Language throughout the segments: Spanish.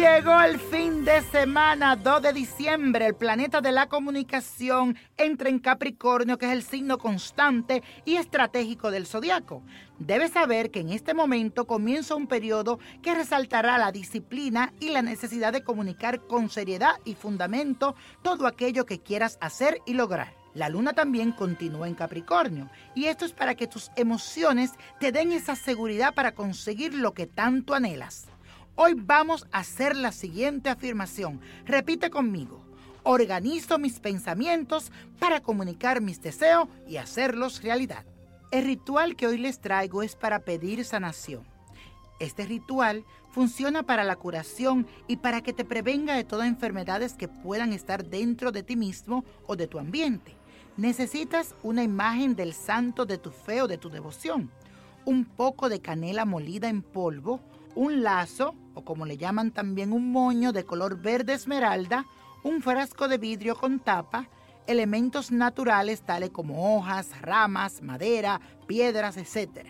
Llegó el fin de semana, 2 de diciembre. El planeta de la comunicación entra en Capricornio, que es el signo constante y estratégico del zodiaco. Debes saber que en este momento comienza un periodo que resaltará la disciplina y la necesidad de comunicar con seriedad y fundamento todo aquello que quieras hacer y lograr. La luna también continúa en Capricornio y esto es para que tus emociones te den esa seguridad para conseguir lo que tanto anhelas. Hoy vamos a hacer la siguiente afirmación. Repite conmigo. Organizo mis pensamientos para comunicar mis deseos y hacerlos realidad. El ritual que hoy les traigo es para pedir sanación. Este ritual funciona para la curación y para que te prevenga de todas enfermedades que puedan estar dentro de ti mismo o de tu ambiente. Necesitas una imagen del santo de tu fe o de tu devoción, un poco de canela molida en polvo, un lazo, o como le llaman también un moño de color verde esmeralda, un frasco de vidrio con tapa, elementos naturales tales como hojas, ramas, madera, piedras, etc.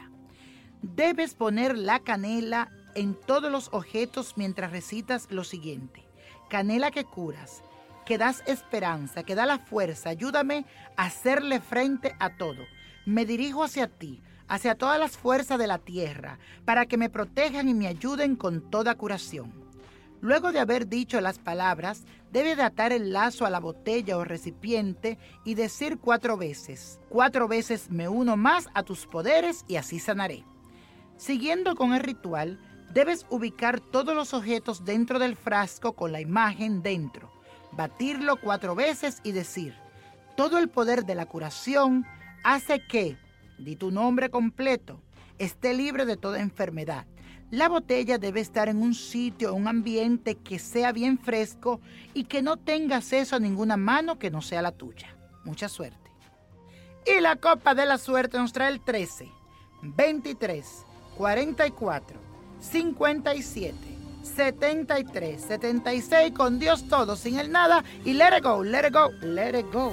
Debes poner la canela en todos los objetos mientras recitas lo siguiente. Canela que curas, que das esperanza, que da la fuerza, ayúdame a hacerle frente a todo. Me dirijo hacia ti, hacia todas las fuerzas de la tierra, para que me protejan y me ayuden con toda curación. Luego de haber dicho las palabras, debe de atar el lazo a la botella o recipiente y decir cuatro veces, cuatro veces me uno más a tus poderes y así sanaré. Siguiendo con el ritual, debes ubicar todos los objetos dentro del frasco con la imagen dentro, batirlo cuatro veces y decir, todo el poder de la curación hace que di tu nombre completo, esté libre de toda enfermedad. La botella debe estar en un sitio, un ambiente que sea bien fresco y que no tenga acceso a ninguna mano que no sea la tuya. Mucha suerte. Y la copa de la suerte nos trae el 13, 23, 44, 57, 73, 76, con Dios todo, sin el nada y let it go, let it go, let it go.